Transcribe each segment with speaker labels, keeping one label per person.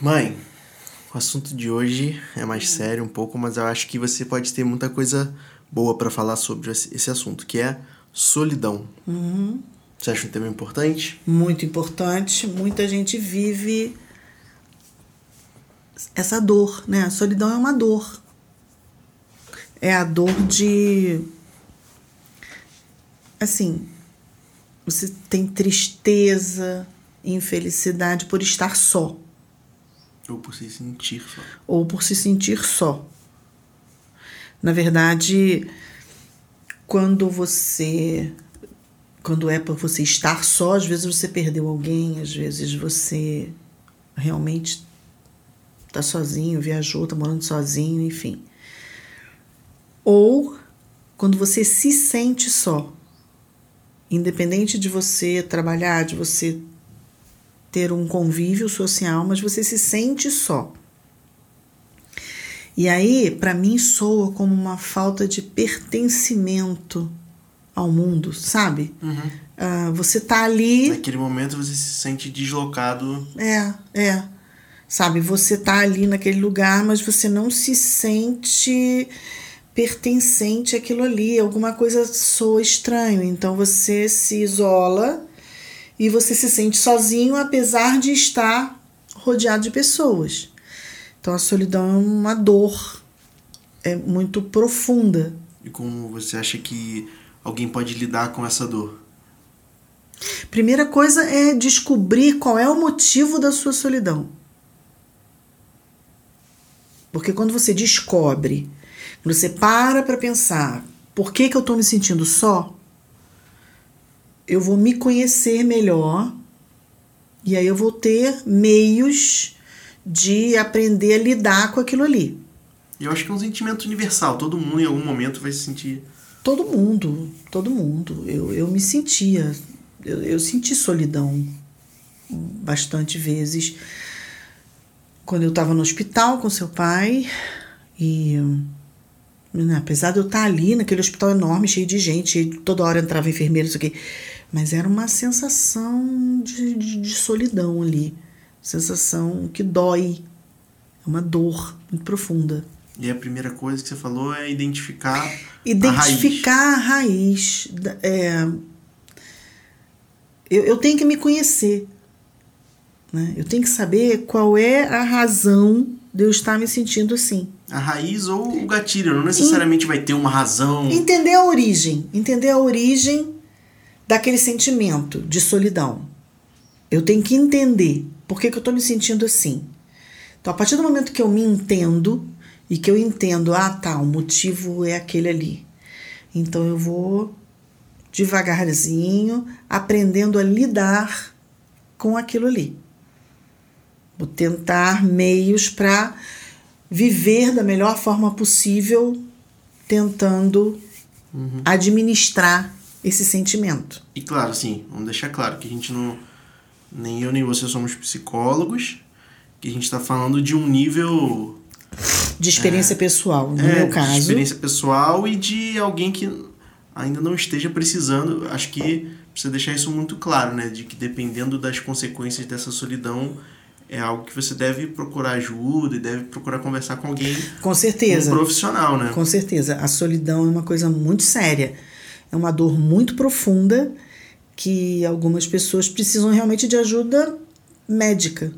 Speaker 1: Mãe, o assunto de hoje é mais sério um pouco, mas eu acho que você pode ter muita coisa boa para falar sobre esse assunto, que é solidão.
Speaker 2: Uhum.
Speaker 1: Você acha um tema importante?
Speaker 2: Muito importante. Muita gente vive essa dor, né? A solidão é uma dor. É a dor de. Assim, você tem tristeza, infelicidade por estar só.
Speaker 1: Ou por se sentir só.
Speaker 2: Ou por se sentir só. Na verdade, quando você. Quando é por você estar só, às vezes você perdeu alguém, às vezes você realmente tá sozinho, viajou, tá morando sozinho, enfim. Ou quando você se sente só. Independente de você trabalhar, de você ter um convívio social, mas você se sente só. E aí, para mim, soa como uma falta de pertencimento ao mundo, sabe?
Speaker 1: Uhum.
Speaker 2: Uh, você tá ali.
Speaker 1: Naquele momento você se sente deslocado.
Speaker 2: É, é. Sabe, você tá ali naquele lugar, mas você não se sente pertencente àquilo ali. Alguma coisa soa estranho. Então você se isola e você se sente sozinho, apesar de estar rodeado de pessoas. Então a solidão é uma dor, é muito profunda.
Speaker 1: E como você acha que alguém pode lidar com essa dor?
Speaker 2: Primeira coisa é descobrir qual é o motivo da sua solidão. Porque quando você descobre, quando você para para pensar, por que, que eu estou me sentindo só? Eu vou me conhecer melhor e aí eu vou ter meios de aprender a lidar com aquilo ali.
Speaker 1: Eu acho que é um sentimento universal. Todo mundo em algum momento vai se sentir.
Speaker 2: Todo mundo, todo mundo. Eu, eu me sentia, eu, eu senti solidão bastante vezes quando eu estava no hospital com seu pai e né, apesar de eu estar ali naquele hospital enorme, cheio de gente, toda hora entrava enfermeiro, isso aqui, mas era uma sensação de, de, de solidão ali, sensação que dói, é uma dor muito profunda.
Speaker 1: E a primeira coisa que você falou é identificar
Speaker 2: identificar a raiz. A raiz é, eu, eu tenho que me conhecer. Né? Eu tenho que saber qual é a razão de eu estar me sentindo assim.
Speaker 1: A raiz ou o gatilho, não necessariamente vai ter uma razão.
Speaker 2: Entender a origem, entender a origem daquele sentimento de solidão. Eu tenho que entender por que, que eu estou me sentindo assim. Então, a partir do momento que eu me entendo e que eu entendo, ah, tá, o motivo é aquele ali. Então, eu vou devagarzinho aprendendo a lidar com aquilo ali. Vou tentar meios para viver da melhor forma possível, tentando uhum. administrar esse sentimento.
Speaker 1: E claro, sim, vamos deixar claro que a gente não. Nem eu nem você somos psicólogos, que a gente está falando de um nível.
Speaker 2: De experiência é, pessoal, no é, meu caso. De
Speaker 1: experiência pessoal e de alguém que ainda não esteja precisando. Acho que precisa deixar isso muito claro, né? De que dependendo das consequências dessa solidão, é algo que você deve procurar ajuda e deve procurar conversar com alguém.
Speaker 2: Com certeza.
Speaker 1: Um profissional, né?
Speaker 2: Com certeza. A solidão é uma coisa muito séria. É uma dor muito profunda que algumas pessoas precisam realmente de ajuda médica,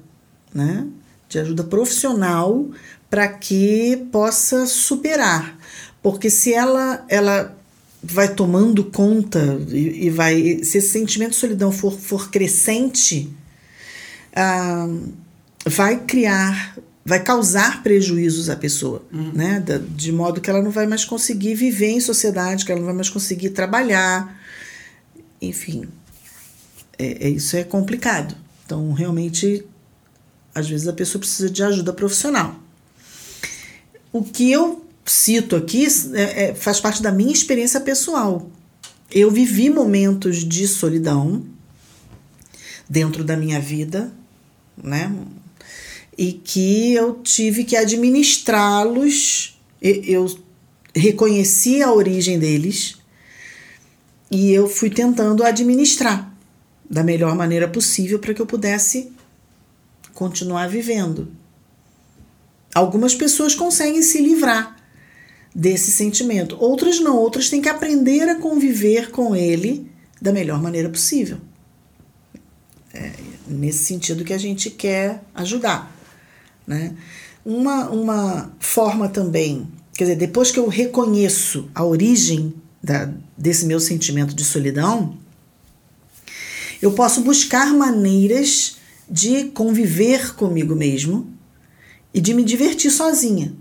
Speaker 2: né? De ajuda profissional para que possa superar. Porque se ela ela vai tomando conta e, e vai se esse sentimento de solidão for, for crescente, ah, vai criar, vai causar prejuízos à pessoa, uhum. né? De modo que ela não vai mais conseguir viver em sociedade, que ela não vai mais conseguir trabalhar, enfim, é, é isso é complicado. Então, realmente, às vezes a pessoa precisa de ajuda profissional. O que eu cito aqui é, é, faz parte da minha experiência pessoal. Eu vivi momentos de solidão dentro da minha vida, né? E que eu tive que administrá-los. Eu reconheci a origem deles e eu fui tentando administrar da melhor maneira possível para que eu pudesse continuar vivendo. Algumas pessoas conseguem se livrar desse sentimento, outras não, outras têm que aprender a conviver com ele da melhor maneira possível. É nesse sentido que a gente quer ajudar. Né? Uma, uma forma também, quer dizer, depois que eu reconheço a origem da, desse meu sentimento de solidão, eu posso buscar maneiras de conviver comigo mesmo e de me divertir sozinha.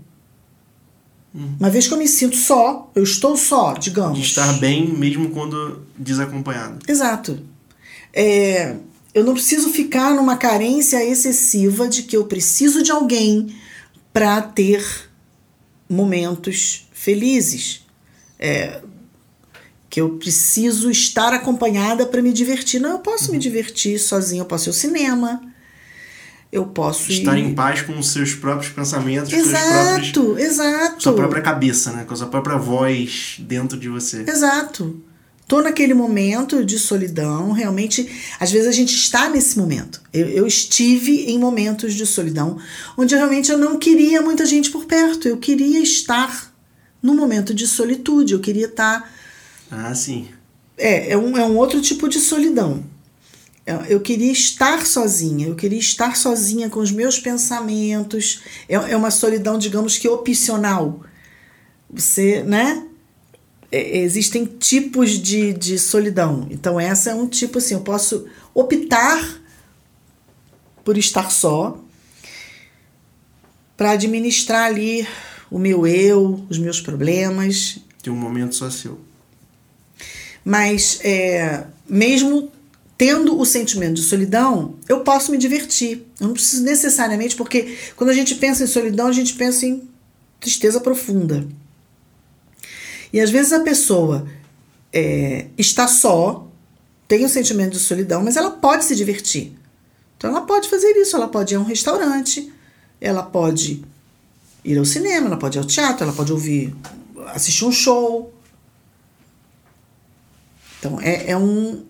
Speaker 2: Hum. Uma vez que eu me sinto só, eu estou só, digamos.
Speaker 1: De estar bem mesmo quando desacompanhado.
Speaker 2: Exato. É, eu não preciso ficar numa carência excessiva de que eu preciso de alguém para ter momentos felizes. É, que eu preciso estar acompanhada para me divertir. Não, eu posso uhum. me divertir sozinha, eu posso ir ao cinema. Eu posso
Speaker 1: estar
Speaker 2: ir...
Speaker 1: em paz com os seus próprios pensamentos,
Speaker 2: exato,
Speaker 1: próprios,
Speaker 2: exato.
Speaker 1: sua própria cabeça, né, com a sua própria voz dentro de você.
Speaker 2: Exato. Tô naquele momento de solidão, realmente, às vezes a gente está nesse momento. Eu, eu estive em momentos de solidão onde realmente eu não queria muita gente por perto. Eu queria estar no momento de solitude. Eu queria estar
Speaker 1: ah, sim.
Speaker 2: É, é um, é um outro tipo de solidão. É, eu queria estar sozinha, eu queria estar sozinha com os meus pensamentos. É, é uma solidão, digamos que opcional. Você, né? É, existem tipos de, de solidão. Então, essa é um tipo assim: eu posso optar por estar só para administrar ali o meu eu, os meus problemas.
Speaker 1: Tem um momento só seu.
Speaker 2: Mas é, mesmo tendo o sentimento de solidão, eu posso me divertir. Eu não preciso necessariamente, porque quando a gente pensa em solidão, a gente pensa em tristeza profunda. E às vezes a pessoa é, está só, tem o sentimento de solidão, mas ela pode se divertir. Então ela pode fazer isso, ela pode ir a um restaurante, ela pode ir ao cinema, ela pode ir ao teatro, ela pode ouvir, assistir um show, então, é, é um,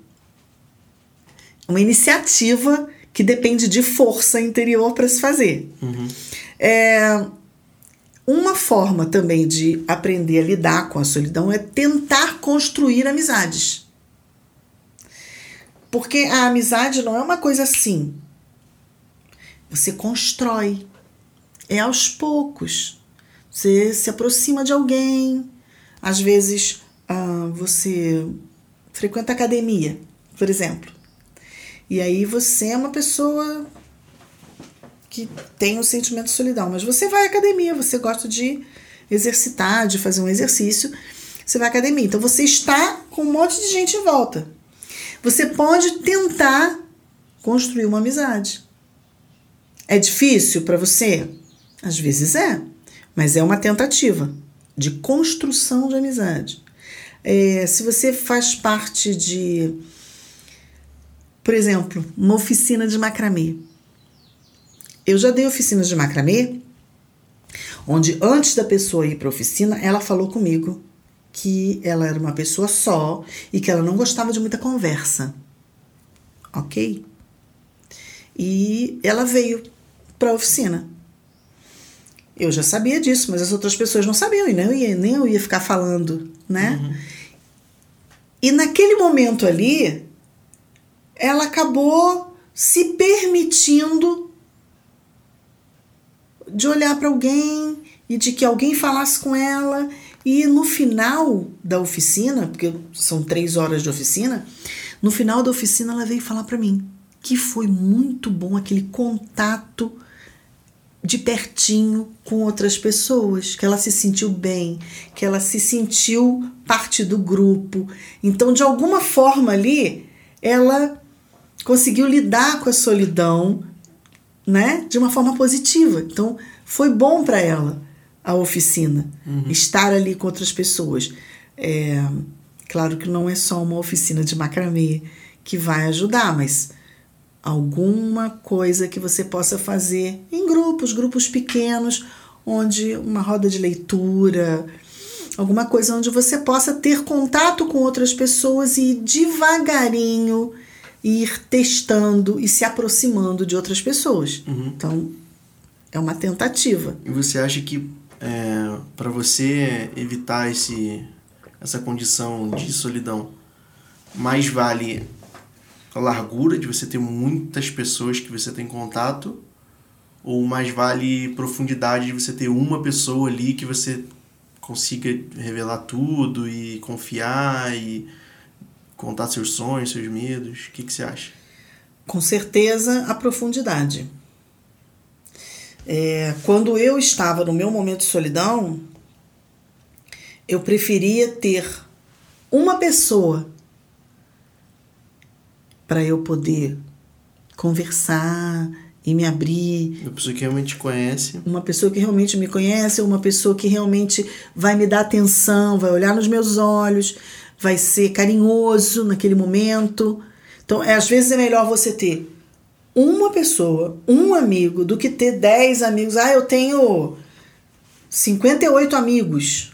Speaker 2: uma iniciativa que depende de força interior para se fazer.
Speaker 1: Uhum.
Speaker 2: É, uma forma também de aprender a lidar com a solidão é tentar construir amizades. Porque a amizade não é uma coisa assim. Você constrói. É aos poucos. Você se aproxima de alguém. Às vezes ah, você frequenta academia, por exemplo. E aí você é uma pessoa que tem um sentimento de solidão, mas você vai à academia, você gosta de exercitar, de fazer um exercício, você vai à academia. Então você está com um monte de gente em volta. Você pode tentar construir uma amizade. É difícil para você? Às vezes é, mas é uma tentativa de construção de amizade. É, se você faz parte de, por exemplo, uma oficina de macramê. Eu já dei oficinas de macramê, onde antes da pessoa ir para a oficina, ela falou comigo que ela era uma pessoa só e que ela não gostava de muita conversa. Ok? E ela veio para a oficina. Eu já sabia disso, mas as outras pessoas não sabiam e nem eu ia, nem eu ia ficar falando, né? Uhum. E naquele momento ali, ela acabou se permitindo de olhar para alguém e de que alguém falasse com ela. E no final da oficina, porque são três horas de oficina, no final da oficina ela veio falar para mim que foi muito bom aquele contato de pertinho com outras pessoas, que ela se sentiu bem, que ela se sentiu parte do grupo. Então, de alguma forma ali, ela conseguiu lidar com a solidão, né, de uma forma positiva. Então, foi bom para ela a oficina, uhum. estar ali com outras pessoas. É, claro que não é só uma oficina de macramê que vai ajudar, mas alguma coisa que você possa fazer em grupos, grupos pequenos, onde uma roda de leitura, alguma coisa onde você possa ter contato com outras pessoas e devagarinho e ir testando e se aproximando de outras pessoas.
Speaker 1: Uhum.
Speaker 2: Então, é uma tentativa.
Speaker 1: E você acha que é, para você evitar esse, essa condição de solidão, mais vale a largura de você ter muitas pessoas que você tem contato ou mais vale profundidade de você ter uma pessoa ali que você consiga revelar tudo e confiar e contar seus sonhos, seus medos? O que, que você acha?
Speaker 2: Com certeza, a profundidade. É, quando eu estava no meu momento de solidão, eu preferia ter uma pessoa para eu poder conversar e me abrir.
Speaker 1: Uma pessoa que realmente conhece.
Speaker 2: Uma pessoa que realmente me conhece, uma pessoa que realmente vai me dar atenção, vai olhar nos meus olhos, vai ser carinhoso naquele momento. Então, é, às vezes é melhor você ter uma pessoa, um amigo, do que ter 10 amigos. Ah, eu tenho 58 amigos.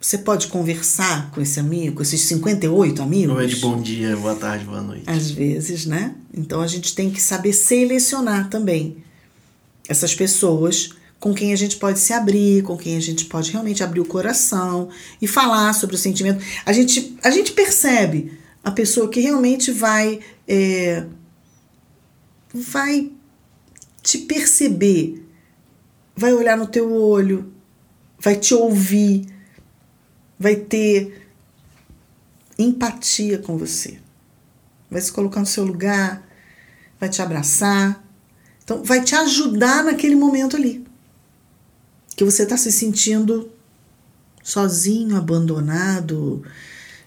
Speaker 2: Você pode conversar com esse amigo, com esses 58 amigos?
Speaker 1: Não é de bom dia, boa tarde, boa noite.
Speaker 2: Às vezes, né? Então a gente tem que saber selecionar também essas pessoas com quem a gente pode se abrir, com quem a gente pode realmente abrir o coração e falar sobre o sentimento. A gente, a gente percebe a pessoa que realmente vai é, vai te perceber, vai olhar no teu olho, vai te ouvir, vai ter empatia com você, vai se colocar no seu lugar, vai te abraçar, então vai te ajudar naquele momento ali que você está se sentindo sozinho, abandonado,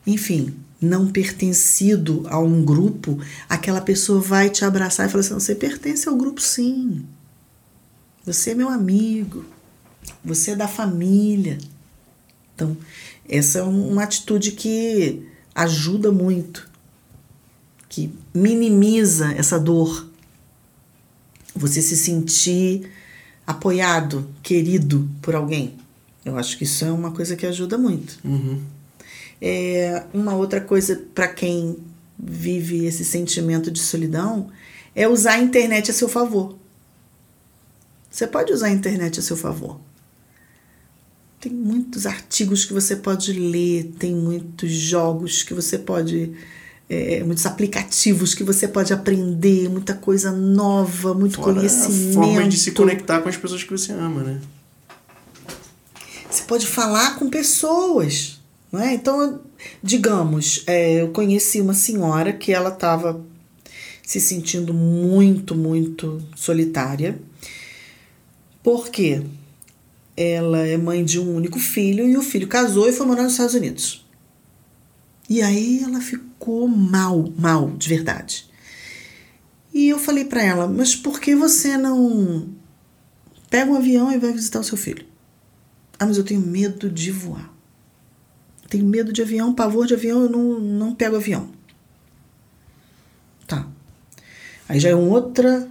Speaker 2: enfim, não pertencido a um grupo, aquela pessoa vai te abraçar e falar assim: você pertence ao grupo, sim. Você é meu amigo. Você é da família. Então, essa é uma atitude que ajuda muito, que minimiza essa dor. Você se sentir apoiado, querido por alguém. Eu acho que isso é uma coisa que ajuda muito.
Speaker 1: Uhum.
Speaker 2: É, uma outra coisa para quem vive esse sentimento de solidão é usar a internet a seu favor. Você pode usar a internet a seu favor. Tem muitos artigos que você pode ler, tem muitos jogos que você pode. É, muitos aplicativos que você pode aprender, muita coisa nova, muito
Speaker 1: Fora
Speaker 2: conhecimento.
Speaker 1: A forma de se conectar com as pessoas que você ama, né?
Speaker 2: Você pode falar com pessoas. Não é? Então, digamos, é, eu conheci uma senhora que ela estava se sentindo muito, muito solitária. Por quê? Ela é mãe de um único filho e o filho casou e foi morar nos Estados Unidos. E aí ela ficou mal, mal, de verdade. E eu falei para ela: Mas por que você não pega um avião e vai visitar o seu filho? Ah, mas eu tenho medo de voar. Tenho medo de avião, pavor de avião, eu não, não pego avião. Tá. Aí já é uma outra,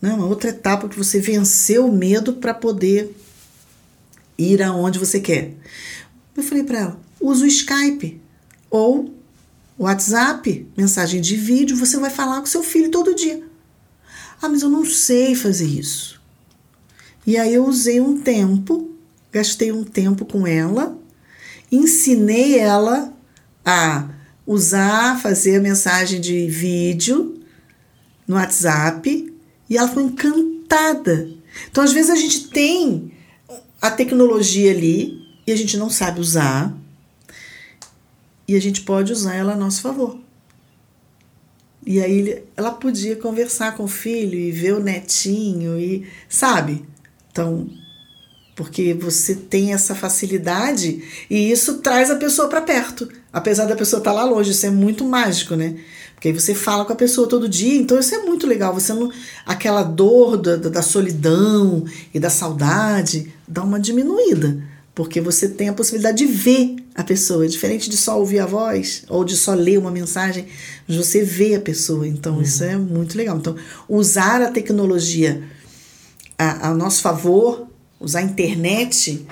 Speaker 2: né, uma outra etapa que você venceu o medo para poder ir aonde você quer. Eu falei para ela: usa o Skype ou WhatsApp, mensagem de vídeo, você vai falar com seu filho todo dia. Ah, mas eu não sei fazer isso. E aí eu usei um tempo, gastei um tempo com ela ensinei ela a usar, fazer a mensagem de vídeo no WhatsApp e ela foi encantada. Então, às vezes, a gente tem a tecnologia ali e a gente não sabe usar e a gente pode usar ela a nosso favor. E aí ela podia conversar com o filho e ver o netinho e sabe? Então, porque você tem essa facilidade e isso traz a pessoa para perto, apesar da pessoa estar tá lá longe, isso é muito mágico, né? Porque aí você fala com a pessoa todo dia, então isso é muito legal. Você não. aquela dor da, da solidão e da saudade dá uma diminuída, porque você tem a possibilidade de ver a pessoa, diferente de só ouvir a voz ou de só ler uma mensagem, mas você vê a pessoa, então uhum. isso é muito legal. Então, usar a tecnologia a, a nosso favor usar a internet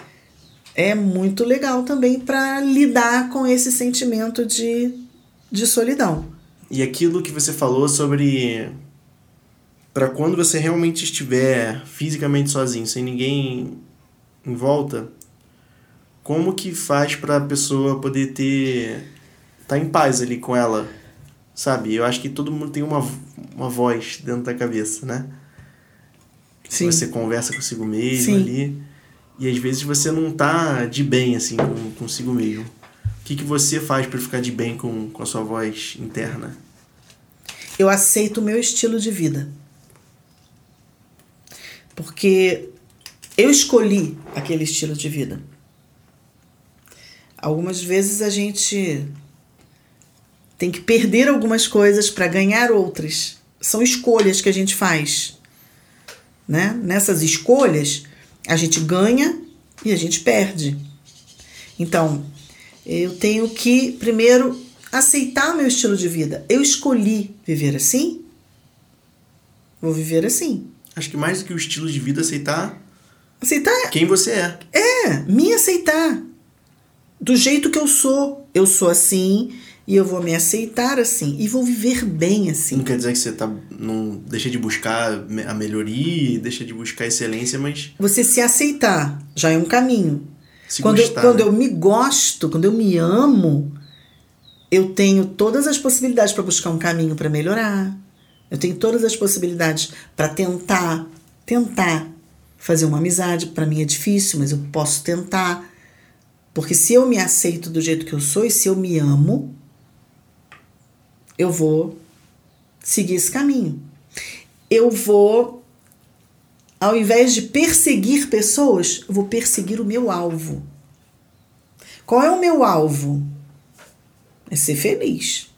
Speaker 2: é muito legal também para lidar com esse sentimento de de solidão.
Speaker 1: E aquilo que você falou sobre para quando você realmente estiver fisicamente sozinho, sem ninguém em volta, como que faz para a pessoa poder ter tá em paz ali com ela, sabe? Eu acho que todo mundo tem uma, uma voz dentro da cabeça, né? Sim. Você conversa consigo mesmo Sim. ali. E às vezes você não tá de bem assim com, consigo mesmo. O que, que você faz para ficar de bem com, com a sua voz interna?
Speaker 2: Eu aceito o meu estilo de vida. Porque eu escolhi aquele estilo de vida. Algumas vezes a gente tem que perder algumas coisas para ganhar outras. São escolhas que a gente faz. Né? Nessas escolhas, a gente ganha e a gente perde. Então, eu tenho que, primeiro, aceitar meu estilo de vida. Eu escolhi viver assim, vou viver assim.
Speaker 1: Acho que mais do que o estilo de vida, aceitar.
Speaker 2: Aceitar.
Speaker 1: Quem você é.
Speaker 2: É, me aceitar. Do jeito que eu sou. Eu sou assim e eu vou me aceitar assim e vou viver bem assim.
Speaker 1: Não quer dizer que você tá não deixa de buscar a melhoria, deixa de buscar a excelência, mas
Speaker 2: você se aceitar já é um caminho. Se quando gostar, eu, quando né? eu me gosto, quando eu me amo, eu tenho todas as possibilidades para buscar um caminho para melhorar. Eu tenho todas as possibilidades para tentar, tentar fazer uma amizade. Para mim é difícil, mas eu posso tentar. Porque se eu me aceito do jeito que eu sou e se eu me amo, eu vou seguir esse caminho. Eu vou, ao invés de perseguir pessoas, eu vou perseguir o meu alvo. Qual é o meu alvo? É ser feliz.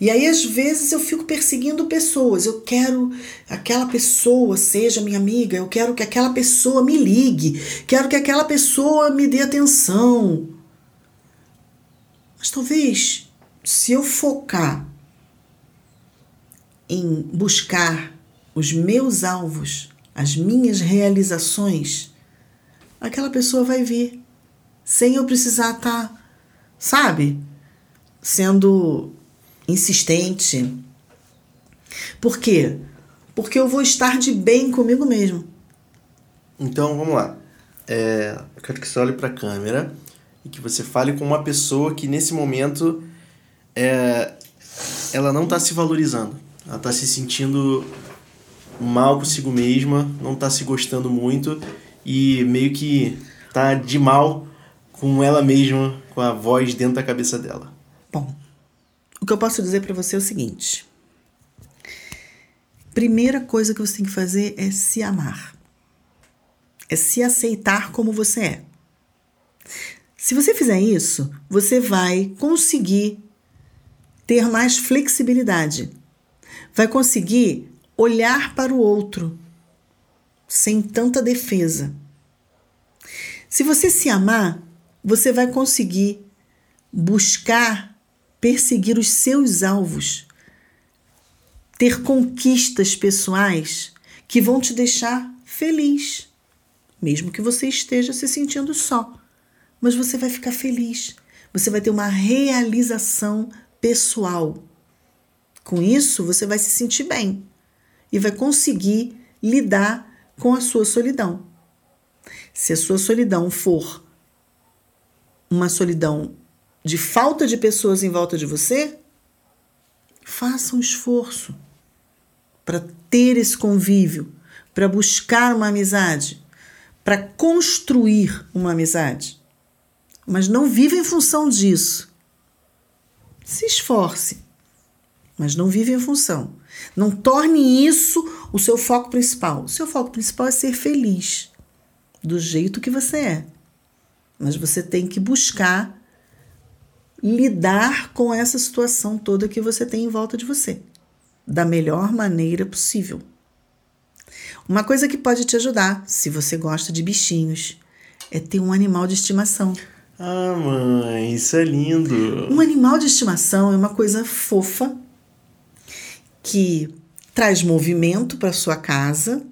Speaker 2: E aí, às vezes, eu fico perseguindo pessoas. Eu quero aquela pessoa seja minha amiga, eu quero que aquela pessoa me ligue, quero que aquela pessoa me dê atenção. Mas talvez, se eu focar em buscar os meus alvos, as minhas realizações, aquela pessoa vai vir, sem eu precisar estar, tá, sabe, sendo insistente. Por quê? Porque eu vou estar de bem comigo mesmo.
Speaker 1: Então vamos lá. É, eu quero que você olhe para a câmera e que você fale com uma pessoa que nesse momento é, ela não está se valorizando. Ela está se sentindo mal consigo mesma, não está se gostando muito e meio que tá de mal com ela mesma, com a voz dentro da cabeça dela.
Speaker 2: Bom, o que eu posso dizer para você é o seguinte: primeira coisa que você tem que fazer é se amar, é se aceitar como você é. Se você fizer isso, você vai conseguir ter mais flexibilidade, vai conseguir olhar para o outro sem tanta defesa. Se você se amar, você vai conseguir buscar perseguir os seus alvos, ter conquistas pessoais que vão te deixar feliz, mesmo que você esteja se sentindo só. Mas você vai ficar feliz, você vai ter uma realização pessoal. Com isso, você vai se sentir bem e vai conseguir lidar com a sua solidão. Se a sua solidão for uma solidão de falta de pessoas em volta de você, faça um esforço para ter esse convívio, para buscar uma amizade, para construir uma amizade. Mas não viva em função disso. Se esforce, mas não vive em função. Não torne isso o seu foco principal. O seu foco principal é ser feliz, do jeito que você é. Mas você tem que buscar lidar com essa situação toda que você tem em volta de você da melhor maneira possível. Uma coisa que pode te ajudar, se você gosta de bichinhos, é ter um animal de estimação.
Speaker 1: Ah, mãe, isso é lindo.
Speaker 2: Um animal de estimação é uma coisa fofa que traz movimento para sua casa.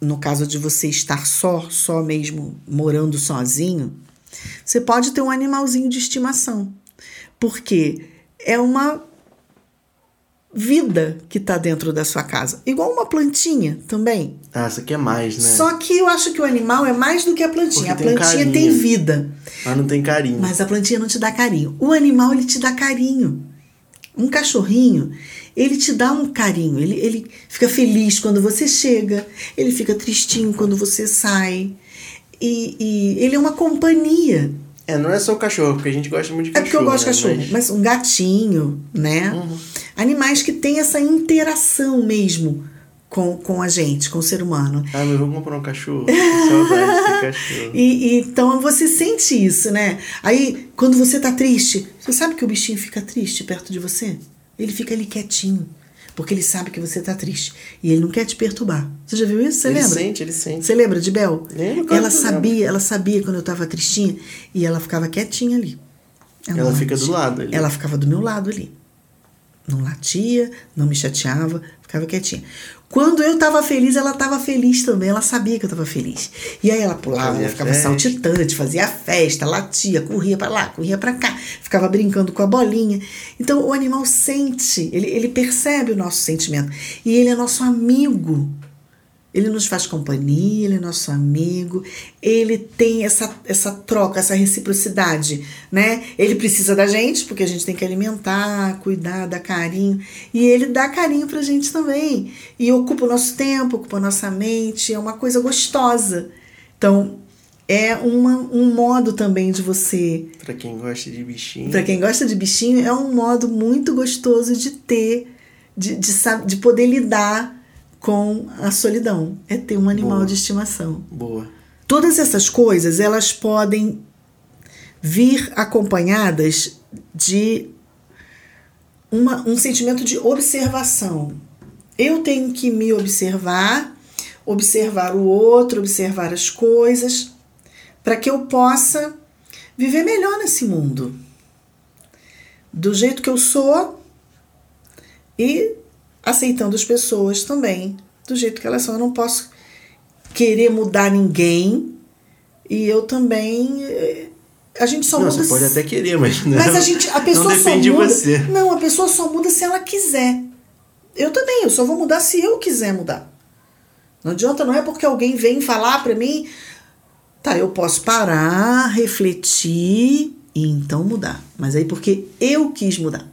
Speaker 2: No caso de você estar só, só mesmo morando sozinho, você pode ter um animalzinho de estimação, porque é uma vida que está dentro da sua casa. Igual uma plantinha também.
Speaker 1: Ah, isso aqui é mais, né?
Speaker 2: Só que eu acho que o animal é mais do que a plantinha.
Speaker 1: Porque
Speaker 2: a
Speaker 1: tem
Speaker 2: plantinha
Speaker 1: carinho.
Speaker 2: tem vida.
Speaker 1: Mas não tem carinho.
Speaker 2: Mas a plantinha não te dá carinho. O animal, ele te dá carinho. Um cachorrinho, ele te dá um carinho. Ele, ele fica feliz quando você chega. Ele fica tristinho quando você sai. E, e ele é uma companhia.
Speaker 1: É, não é só o cachorro, porque a gente gosta muito de
Speaker 2: É
Speaker 1: cachorro.
Speaker 2: porque eu gosto de
Speaker 1: né?
Speaker 2: cachorro.
Speaker 1: Mas-
Speaker 2: Mas um gatinho, né? Animais que têm essa interação mesmo com, com a gente, com o ser humano.
Speaker 1: Ah, mas vamos comprar um cachorro. Saudade de cachorro.
Speaker 2: E, e então você sente isso, né? Aí, quando você tá triste, você sabe que o bichinho fica triste perto de você? Ele fica ali quietinho. Porque ele sabe que você tá triste. E ele não quer te perturbar. Você já viu isso? Você
Speaker 1: ele
Speaker 2: lembra?
Speaker 1: sente, ele sente.
Speaker 2: Você lembra de Bel?
Speaker 1: Lembro,
Speaker 2: ela sabia, ela sabia quando eu tava tristinha e ela ficava quietinha ali.
Speaker 1: Ela
Speaker 2: não
Speaker 1: fica do lado ali.
Speaker 2: Ela ficava do meu lado ali. Não latia, não me chateava, ficava quietinha. Quando eu tava feliz, ela tava feliz também. Ela sabia que eu tava feliz. E aí ela pulava,
Speaker 1: Fazia
Speaker 2: ela ficava
Speaker 1: festa.
Speaker 2: saltitante, fazia festa, latia, corria pra lá, corria pra cá, ficava brincando com a bolinha. Então o animal sente, ele, ele percebe o nosso sentimento. E ele é nosso amigo. Ele nos faz companhia, ele é nosso amigo, ele tem essa, essa troca, essa reciprocidade, né? Ele precisa da gente, porque a gente tem que alimentar, cuidar, dar carinho, e ele dá carinho pra gente também. E ocupa o nosso tempo, ocupa a nossa mente, é uma coisa gostosa. Então, é uma, um modo também de você
Speaker 1: Pra quem gosta de bichinho.
Speaker 2: Pra quem gosta de bichinho, é um modo muito gostoso de ter, de, de, de poder lidar com a solidão. É ter um animal
Speaker 1: Boa.
Speaker 2: de estimação.
Speaker 1: Boa.
Speaker 2: Todas essas coisas, elas podem vir acompanhadas de uma, um sentimento de observação. Eu tenho que me observar, observar o outro, observar as coisas, para que eu possa viver melhor nesse mundo. Do jeito que eu sou e aceitando as pessoas também, do jeito que elas são. Eu não posso querer mudar ninguém e eu também. eh, A gente só
Speaker 1: não,
Speaker 2: muda.
Speaker 1: você pode até querer, mas não.
Speaker 2: Mas a gente, a pessoa
Speaker 1: não depende
Speaker 2: só muda.
Speaker 1: de você.
Speaker 2: Não, a pessoa só muda se ela quiser. Eu também, eu só vou mudar se eu quiser mudar. Não adianta, não é porque alguém vem falar pra mim, tá, eu posso parar, refletir e então mudar. Mas aí porque eu quis mudar.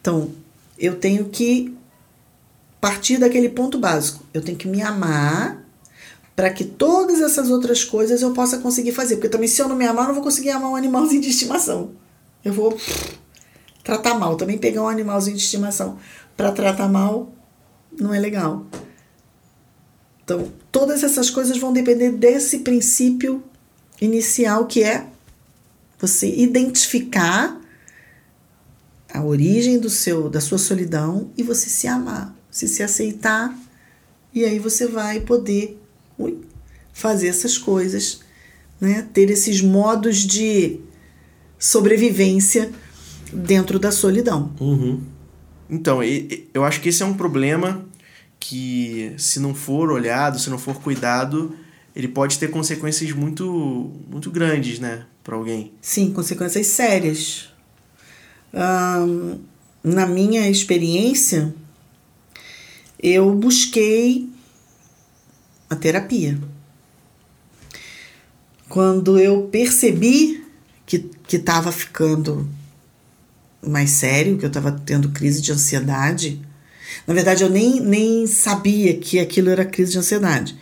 Speaker 2: Então, eu tenho que partir daquele ponto básico. Eu tenho que me amar para que todas essas outras coisas eu possa conseguir fazer. Porque também, se eu não me amar, eu não vou conseguir amar um animalzinho de estimação. Eu vou tratar mal. Também pegar um animalzinho de estimação para tratar mal não é legal. Então, todas essas coisas vão depender desse princípio inicial que é você identificar a origem do seu da sua solidão e você se amar, se se aceitar e aí você vai poder ui, fazer essas coisas, né? Ter esses modos de sobrevivência dentro da solidão.
Speaker 1: Uhum. Então, eu acho que esse é um problema que, se não for olhado, se não for cuidado, ele pode ter consequências muito, muito grandes, né, para alguém.
Speaker 2: Sim, consequências sérias. Na minha experiência, eu busquei a terapia. Quando eu percebi que estava ficando mais sério, que eu estava tendo crise de ansiedade, na verdade eu nem, nem sabia que aquilo era crise de ansiedade.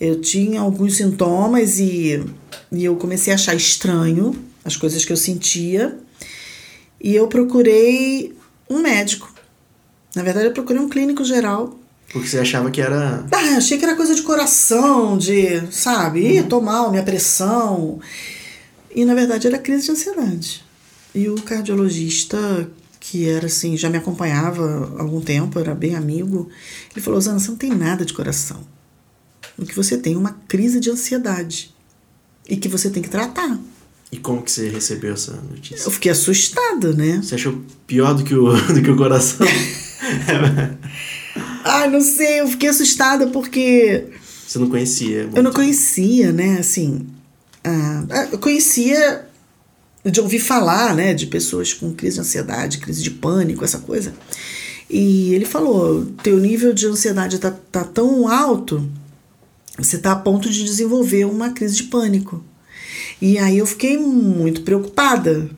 Speaker 2: Eu tinha alguns sintomas e, e eu comecei a achar estranho as coisas que eu sentia. E eu procurei um médico. Na verdade, eu procurei um clínico geral.
Speaker 1: Porque você achava que era.
Speaker 2: Ah, eu achei que era coisa de coração, de, sabe, Ih, tô mal, minha pressão. E na verdade era crise de ansiedade. E o cardiologista, que era assim, já me acompanhava há algum tempo, era bem amigo, ele falou: Zana, você não tem nada de coração. O que você tem é uma crise de ansiedade. E que você tem que tratar.
Speaker 1: E como que você recebeu essa notícia?
Speaker 2: Eu fiquei assustada, né?
Speaker 1: Você achou pior do que o, do que o coração?
Speaker 2: Ai, não sei, eu fiquei assustada porque
Speaker 1: você não conhecia.
Speaker 2: eu não conhecia, né? Assim, ah, eu conhecia de ouvir falar, né, de pessoas com crise de ansiedade, crise de pânico, essa coisa. E ele falou: teu nível de ansiedade tá, tá tão alto, você tá a ponto de desenvolver uma crise de pânico. E aí eu fiquei muito preocupada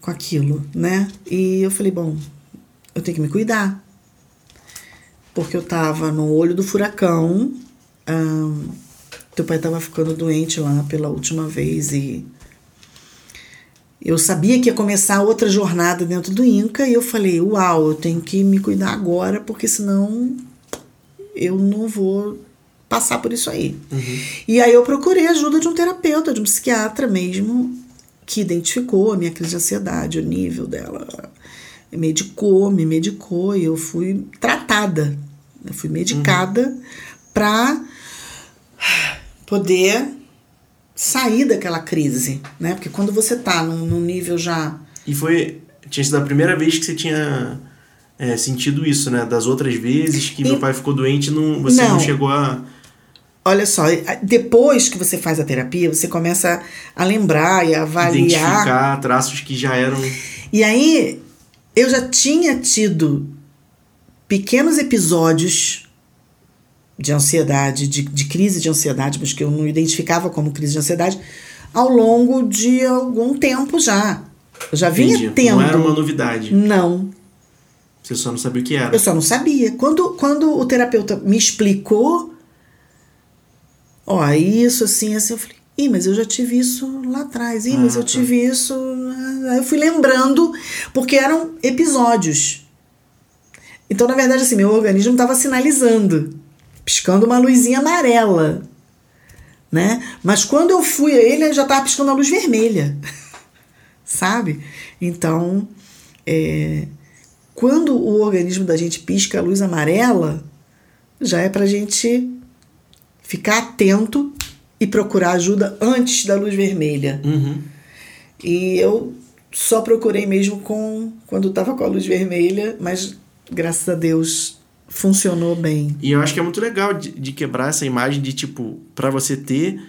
Speaker 2: com aquilo, né? E eu falei: bom, eu tenho que me cuidar. Porque eu tava no olho do furacão. Hum, teu pai tava ficando doente lá pela última vez e eu sabia que ia começar outra jornada dentro do Inca e eu falei: Uau, eu tenho que me cuidar agora, porque senão eu não vou passar por isso aí.
Speaker 1: Uhum.
Speaker 2: E aí eu procurei a ajuda de um terapeuta, de um psiquiatra mesmo, que identificou a minha crise de ansiedade, o nível dela. Medicou, me medicou e eu fui tratada. Eu fui medicada uhum. para poder sair daquela crise, né? Porque quando você tá num, num nível já.
Speaker 1: E foi. Tinha sido a primeira vez que você tinha é, sentido isso, né? Das outras vezes que e... meu pai ficou doente, não, você não, não chegou a.
Speaker 2: Olha só, depois que você faz a terapia, você começa a lembrar e a avaliar.
Speaker 1: Identificar traços que já eram.
Speaker 2: E aí, eu já tinha tido pequenos episódios de ansiedade, de, de crise de ansiedade, mas que eu não identificava como crise de ansiedade, ao longo de algum tempo já. Eu já vinha Entendi. tendo. Não
Speaker 1: era uma novidade.
Speaker 2: Não.
Speaker 1: Você só não sabia o que era.
Speaker 2: Eu só não sabia. Quando, quando o terapeuta me explicou, ó, isso assim, assim, eu falei, ih, mas eu já tive isso lá atrás, ih, ah, mas eu tá. tive isso. Aí eu fui lembrando, porque eram episódios. Então, na verdade, assim, meu organismo estava sinalizando piscando uma luzinha amarela, né? Mas quando eu fui a ele, ele já estava piscando a luz vermelha, sabe? Então, é, quando o organismo da gente pisca a luz amarela, já é para gente ficar atento e procurar ajuda antes da luz vermelha.
Speaker 1: Uhum.
Speaker 2: E eu só procurei mesmo com quando estava com a luz vermelha, mas graças a Deus funcionou bem.
Speaker 1: E eu acho que é muito legal de, de quebrar essa imagem de tipo, para você ter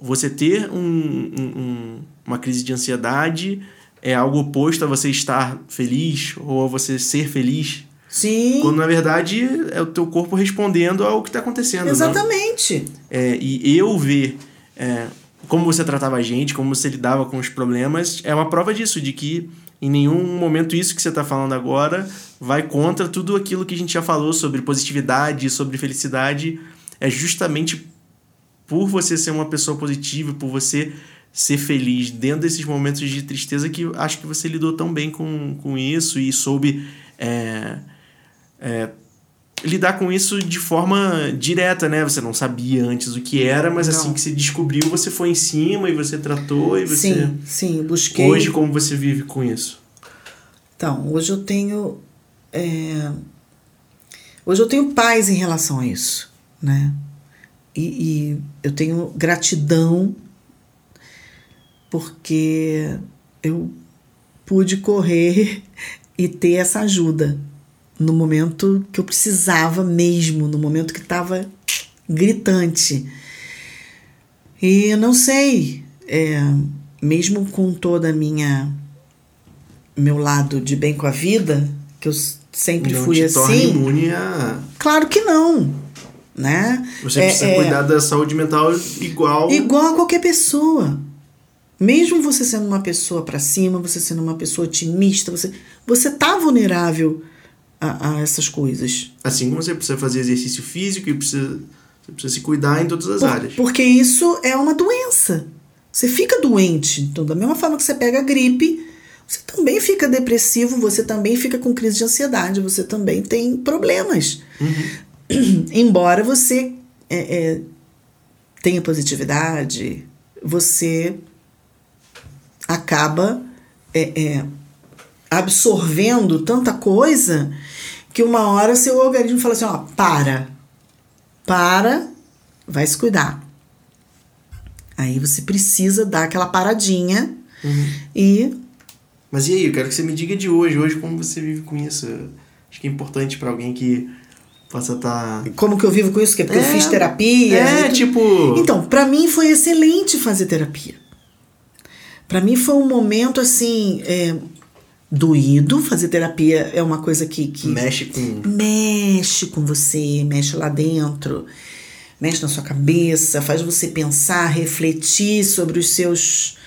Speaker 1: você ter um, um, uma crise de ansiedade é algo oposto a você estar feliz ou a você ser feliz.
Speaker 2: Sim.
Speaker 1: Quando na verdade é o teu corpo respondendo ao que está acontecendo. Né?
Speaker 2: Exatamente.
Speaker 1: É, e eu ver é, como você tratava a gente, como você lidava com os problemas, é uma prova disso, de que em nenhum momento isso que você está falando agora vai contra tudo aquilo que a gente já falou sobre positividade, sobre felicidade. É justamente por você ser uma pessoa positiva, por você ser feliz dentro desses momentos de tristeza que acho que você lidou tão bem com, com isso e soube é, é, lidar com isso de forma direta, né? Você não sabia antes o que era, mas não. assim que você descobriu, você foi em cima e você tratou e você.
Speaker 2: Sim, sim, busquei.
Speaker 1: Hoje, como você vive com isso?
Speaker 2: Então, hoje eu tenho. É... Hoje eu tenho paz em relação a isso, né? E, e eu tenho gratidão porque eu pude correr e ter essa ajuda no momento que eu precisava mesmo, no momento que estava gritante. E eu não sei, é, mesmo com toda a minha meu lado de bem com a vida, que eu sempre
Speaker 1: não
Speaker 2: fui
Speaker 1: te
Speaker 2: assim.
Speaker 1: imune a...
Speaker 2: Claro que não, né?
Speaker 1: Você é, precisa é, cuidar da saúde mental igual
Speaker 2: igual a qualquer pessoa. Mesmo você sendo uma pessoa para cima, você sendo uma pessoa otimista, você você tá vulnerável a, a, essas coisas.
Speaker 1: Assim como você precisa fazer exercício físico e precisa, você precisa se cuidar em todas as
Speaker 2: Por,
Speaker 1: áreas.
Speaker 2: Porque isso é uma doença. Você fica doente. Então, da mesma forma que você pega a gripe, você também fica depressivo, você também fica com crise de ansiedade, você também tem problemas.
Speaker 1: Uhum.
Speaker 2: Embora você é, é, tenha positividade, você acaba é, é absorvendo tanta coisa que uma hora seu organismo fala assim, ó, para, para, vai se cuidar. Aí você precisa dar aquela paradinha
Speaker 1: uhum.
Speaker 2: e.
Speaker 1: Mas e aí, eu quero que você me diga de hoje, hoje como você vive com isso. Acho que é importante para alguém que possa estar. Tá...
Speaker 2: Como que eu vivo com isso? Porque é, eu fiz terapia.
Speaker 1: É, tipo.
Speaker 2: Então, para mim foi excelente fazer terapia. Para mim foi um momento assim. É, doído. Fazer terapia é uma coisa que, que.
Speaker 1: Mexe com.
Speaker 2: Mexe com você, mexe lá dentro, mexe na sua cabeça, faz você pensar, refletir sobre os seus.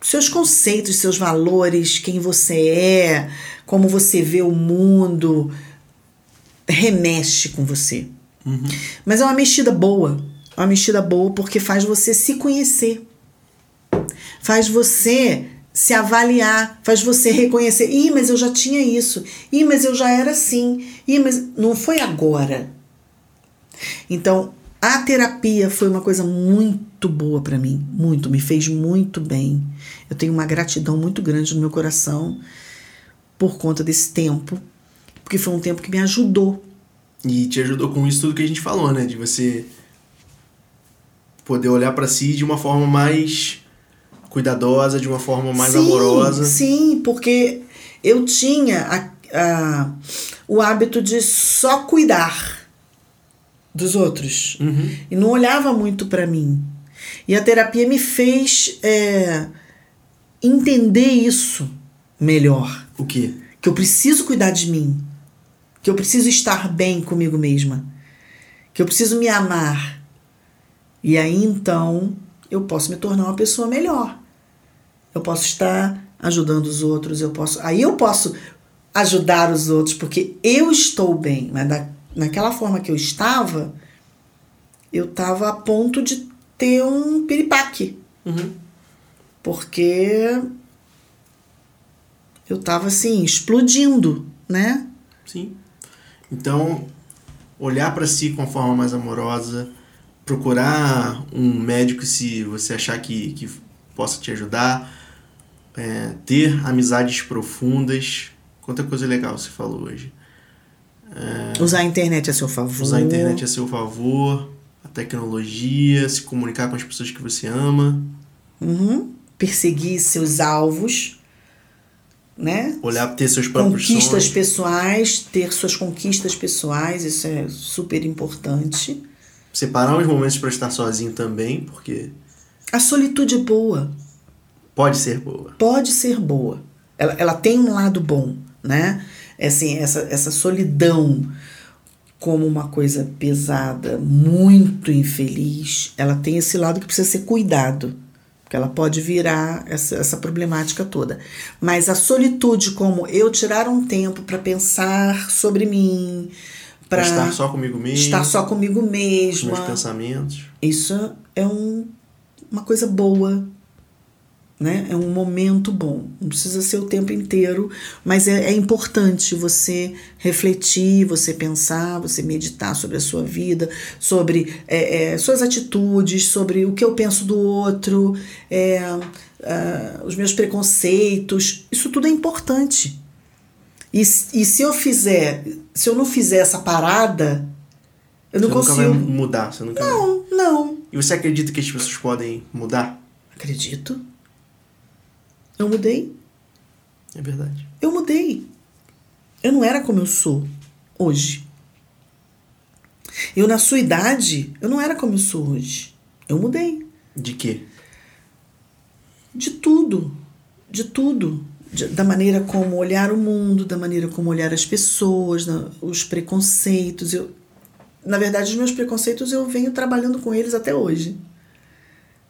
Speaker 2: Seus conceitos, seus valores, quem você é, como você vê o mundo, remexe com você.
Speaker 1: Uhum.
Speaker 2: Mas é uma mexida boa. É uma mexida boa porque faz você se conhecer. Faz você se avaliar, faz você reconhecer. Ih, mas eu já tinha isso. Ih, mas eu já era assim. Ih, mas não foi agora. Então, a terapia foi uma coisa muito boa para mim, muito, me fez muito bem. Eu tenho uma gratidão muito grande no meu coração por conta desse tempo, porque foi um tempo que me ajudou.
Speaker 1: E te ajudou com isso tudo que a gente falou, né? De você poder olhar para si de uma forma mais cuidadosa, de uma forma mais
Speaker 2: sim,
Speaker 1: amorosa.
Speaker 2: Sim, porque eu tinha a, a, o hábito de só cuidar dos outros
Speaker 1: Uhum.
Speaker 2: e não olhava muito para mim. E a terapia me fez é, entender isso melhor.
Speaker 1: O quê?
Speaker 2: Que eu preciso cuidar de mim. Que eu preciso estar bem comigo mesma. Que eu preciso me amar. E aí então eu posso me tornar uma pessoa melhor. Eu posso estar ajudando os outros, eu posso, aí eu posso ajudar os outros porque eu estou bem, mas na, naquela forma que eu estava, eu estava a ponto de ter um piripaque,
Speaker 1: Uhum.
Speaker 2: porque eu estava assim explodindo, né?
Speaker 1: Sim. Então, olhar para si com uma forma mais amorosa, procurar um médico se você achar que, que possa te ajudar, é, ter amizades profundas. Quanta coisa legal você falou hoje.
Speaker 2: Usar a internet a seu favor.
Speaker 1: Usar a internet a seu favor, a tecnologia, se comunicar com as pessoas que você ama,
Speaker 2: Uhum. Perseguir seus alvos, né?
Speaker 1: olhar ter seus próprios
Speaker 2: Conquistas
Speaker 1: sonhos.
Speaker 2: pessoais, ter suas conquistas pessoais, isso é super importante.
Speaker 1: Separar uns momentos para estar sozinho também, porque
Speaker 2: A solitude é boa,
Speaker 1: pode ser boa.
Speaker 2: pode ser boa. Ela, ela tem um lado bom, né? É Assim, essa, essa solidão como uma coisa pesada, muito infeliz, ela tem esse lado que precisa ser cuidado. Porque ela pode virar essa, essa problemática toda. Mas a solitude, como eu tirar um tempo para pensar sobre mim,
Speaker 1: Pra
Speaker 2: para
Speaker 1: estar só comigo mesmo,
Speaker 2: estar só comigo
Speaker 1: com os
Speaker 2: mesma,
Speaker 1: meus pensamentos.
Speaker 2: isso é um, uma coisa boa, né? É um momento bom. Não precisa ser o tempo inteiro, mas é, é importante você refletir, você pensar, você meditar sobre a sua vida, sobre é, é, suas atitudes, sobre o que eu penso do outro, é, ah, os meus preconceitos. Isso tudo é importante. E, e se eu fizer, se eu não fizer essa parada, eu não
Speaker 1: você
Speaker 2: consigo.
Speaker 1: nunca vai mudar, você nunca vai.
Speaker 2: Não, não.
Speaker 1: E você acredita que as pessoas podem mudar?
Speaker 2: Acredito. Eu mudei.
Speaker 1: É verdade.
Speaker 2: Eu mudei. Eu não era como eu sou hoje. Eu, na sua idade, eu não era como eu sou hoje. Eu mudei.
Speaker 1: De quê?
Speaker 2: De tudo. De tudo. De- da maneira como olhar o mundo, da maneira como olhar as pessoas, na- os preconceitos. Eu, na verdade, os meus preconceitos eu venho trabalhando com eles até hoje.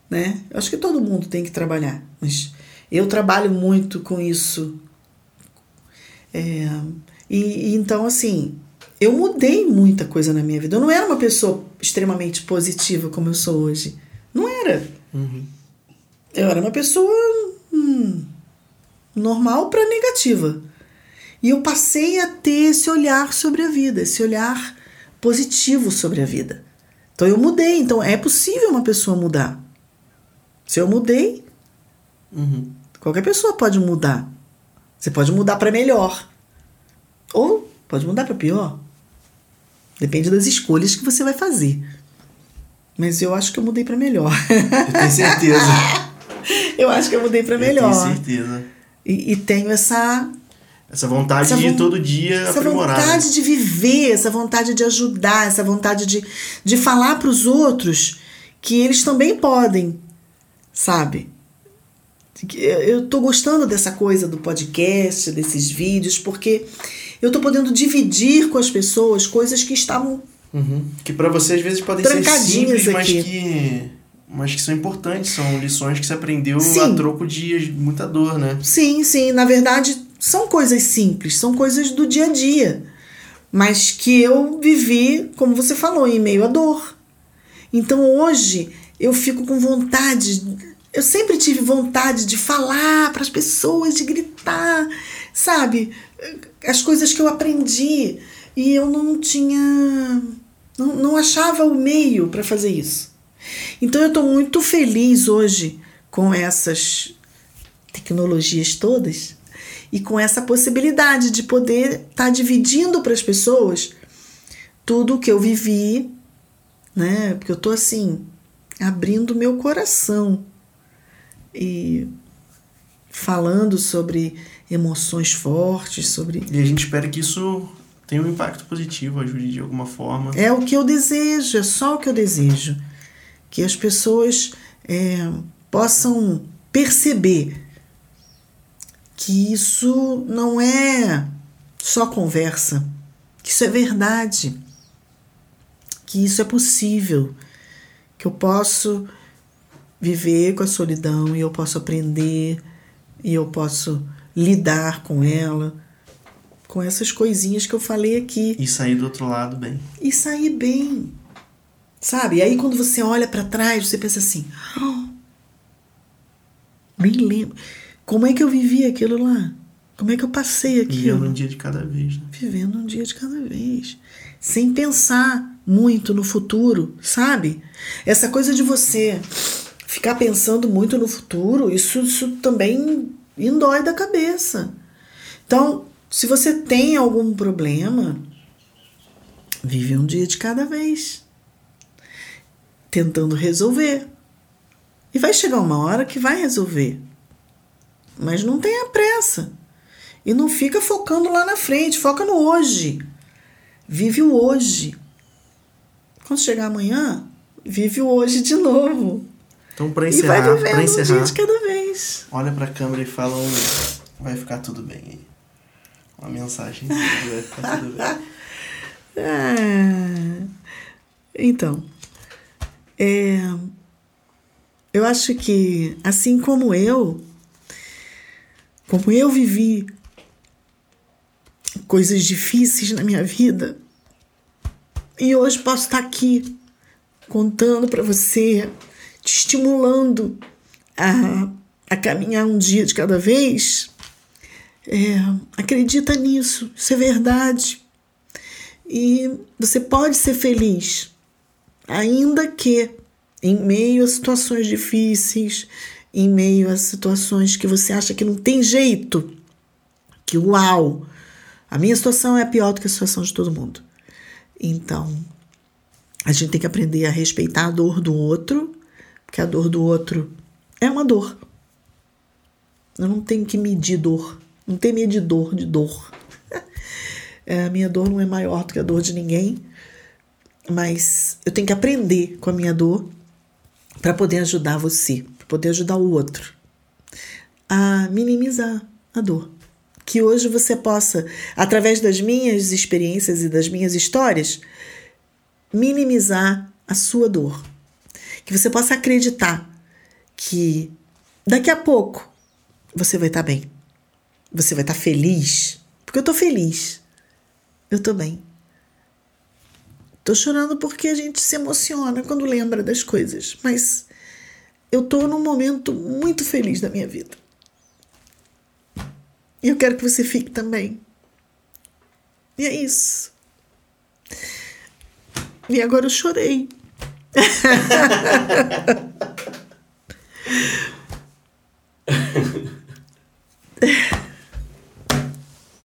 Speaker 2: Né? Eu acho que todo mundo tem que trabalhar, mas eu trabalho muito com isso. É, e, e então, assim, eu mudei muita coisa na minha vida. Eu não era uma pessoa extremamente positiva como eu sou hoje. Não era.
Speaker 1: Uhum.
Speaker 2: Eu era uma pessoa hum, normal para negativa. E eu passei a ter esse olhar sobre a vida, esse olhar positivo sobre a vida. Então eu mudei. Então é possível uma pessoa mudar. Se eu mudei,
Speaker 1: Uhum.
Speaker 2: Qualquer pessoa pode mudar. Você pode mudar para melhor. Ou pode mudar para pior. Depende das escolhas que você vai fazer. Mas eu acho que eu mudei para melhor.
Speaker 1: Eu tenho certeza.
Speaker 2: eu acho que eu mudei para melhor.
Speaker 1: Eu tenho certeza.
Speaker 2: E, e tenho essa,
Speaker 1: Essa vontade
Speaker 2: Essa
Speaker 1: de
Speaker 2: von-
Speaker 1: todo dia
Speaker 2: essa
Speaker 1: aprimorar. né?
Speaker 2: vontade de viver, essa vontade de ajudar, essa vontade de, de falar para os outros que eles também podem, sabe? Eu tô gostando dessa coisa do podcast, desses vídeos, porque eu tô podendo dividir com as pessoas coisas que estavam.
Speaker 1: Uhum. Que para você às vezes podem ser simples, aqui. mas que mas que são importantes, são lições que você aprendeu sim. a troco de muita dor, né?
Speaker 2: Sim, sim. Na verdade, são coisas simples, são coisas do dia a dia. Mas que eu vivi, como você falou, em meio à dor. Então hoje eu fico com vontade, eu sempre tive vontade de falar para as pessoas, de gritar, sabe? As coisas que eu aprendi. E eu não tinha. Não, não achava o meio para fazer isso. Então eu estou muito feliz hoje com essas tecnologias todas e com essa possibilidade de poder estar tá dividindo para as pessoas tudo o que eu vivi, né? Porque eu estou assim, abrindo meu coração e falando sobre emoções fortes, sobre.
Speaker 1: E a gente espera que isso tenha um impacto positivo, ajude de alguma forma.
Speaker 2: É o que eu desejo, é só o que eu desejo que as pessoas é, possam perceber que isso não é só conversa, que isso é verdade, que isso é possível, que eu posso viver com a solidão e eu posso aprender e eu posso lidar com ela, com essas coisinhas que eu falei aqui.
Speaker 1: E sair do outro lado bem.
Speaker 2: E sair bem. Sabe? E aí quando você olha para trás, você pensa assim: oh, nem lembro. Como é que eu vivi aquilo lá? Como é que eu passei aquilo?
Speaker 1: Vivendo um dia de cada vez. Né?
Speaker 2: Vivendo um dia de cada vez. Sem pensar muito no futuro, sabe? Essa coisa de você ficar pensando muito no futuro, isso, isso também indói da cabeça. Então, se você tem algum problema, vive um dia de cada vez tentando resolver. E vai chegar uma hora que vai resolver. Mas não tenha pressa. E não fica focando lá na frente, foca no hoje. Vive o hoje. Quando chegar amanhã, vive o hoje de novo.
Speaker 1: Então, para encerrar, e vai vivendo encerrar, um
Speaker 2: dia de cada vez.
Speaker 1: Olha para a câmera e fala um, vai ficar tudo bem. Uma mensagem, vai ficar tudo bem.
Speaker 2: ah, então, é, eu acho que, assim como eu, como eu vivi coisas difíceis na minha vida, e hoje posso estar aqui contando para você, te estimulando a, a caminhar um dia de cada vez. É, acredita nisso, isso é verdade. E você pode ser feliz ainda que em meio a situações difíceis, em meio a situações que você acha que não tem jeito, que uau, a minha situação é pior do que a situação de todo mundo. Então, a gente tem que aprender a respeitar a dor do outro, porque a dor do outro é uma dor. Eu não tenho que medir dor, não tem medidor de dor. É, a minha dor não é maior do que a dor de ninguém mas eu tenho que aprender com a minha dor para poder ajudar você, para poder ajudar o outro a minimizar a dor. Que hoje você possa, através das minhas experiências e das minhas histórias, minimizar a sua dor. Que você possa acreditar que daqui a pouco você vai estar bem. Você vai estar feliz. Porque eu estou feliz. Eu estou bem. Tô chorando porque a gente se emociona quando lembra das coisas, mas eu tô num momento muito feliz da minha vida. E eu quero que você fique também. E é isso. E agora eu chorei. Yeah.